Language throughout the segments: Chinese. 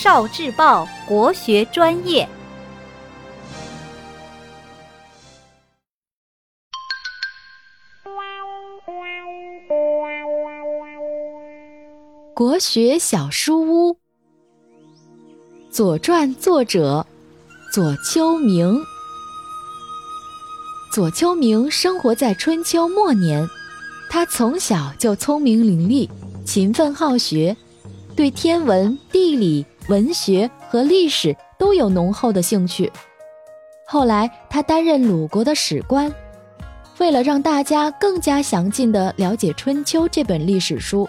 少智报国学专业。国学小书屋，《左传》作者左丘明。左丘明生活在春秋末年，他从小就聪明伶俐、勤奋好学，对天文、地理、文学和历史都有浓厚的兴趣。后来，他担任鲁国的史官。为了让大家更加详尽地了解《春秋》这本历史书，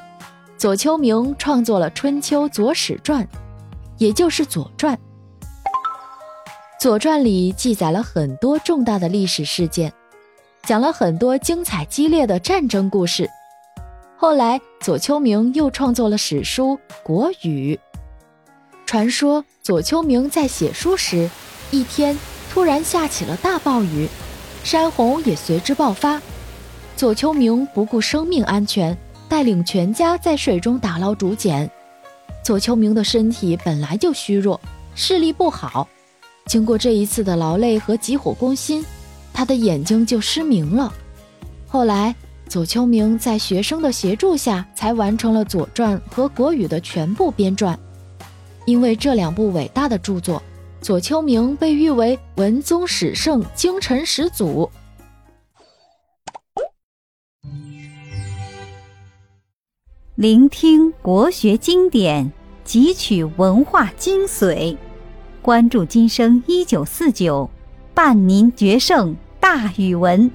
左丘明创作了《春秋左史传》，也就是《左传》。《左传》里记载了很多重大的历史事件，讲了很多精彩激烈的战争故事。后来，左丘明又创作了史书《国语》。传说左丘明在写书时，一天突然下起了大暴雨，山洪也随之爆发。左丘明不顾生命安全，带领全家在水中打捞竹简。左丘明的身体本来就虚弱，视力不好。经过这一次的劳累和急火攻心，他的眼睛就失明了。后来，左丘明在学生的协助下，才完成了《左传》和《国语》的全部编撰。因为这两部伟大的著作，左丘明被誉为文宗史圣、精神始祖。聆听国学经典，汲取文化精髓。关注今生一九四九，伴您决胜大语文。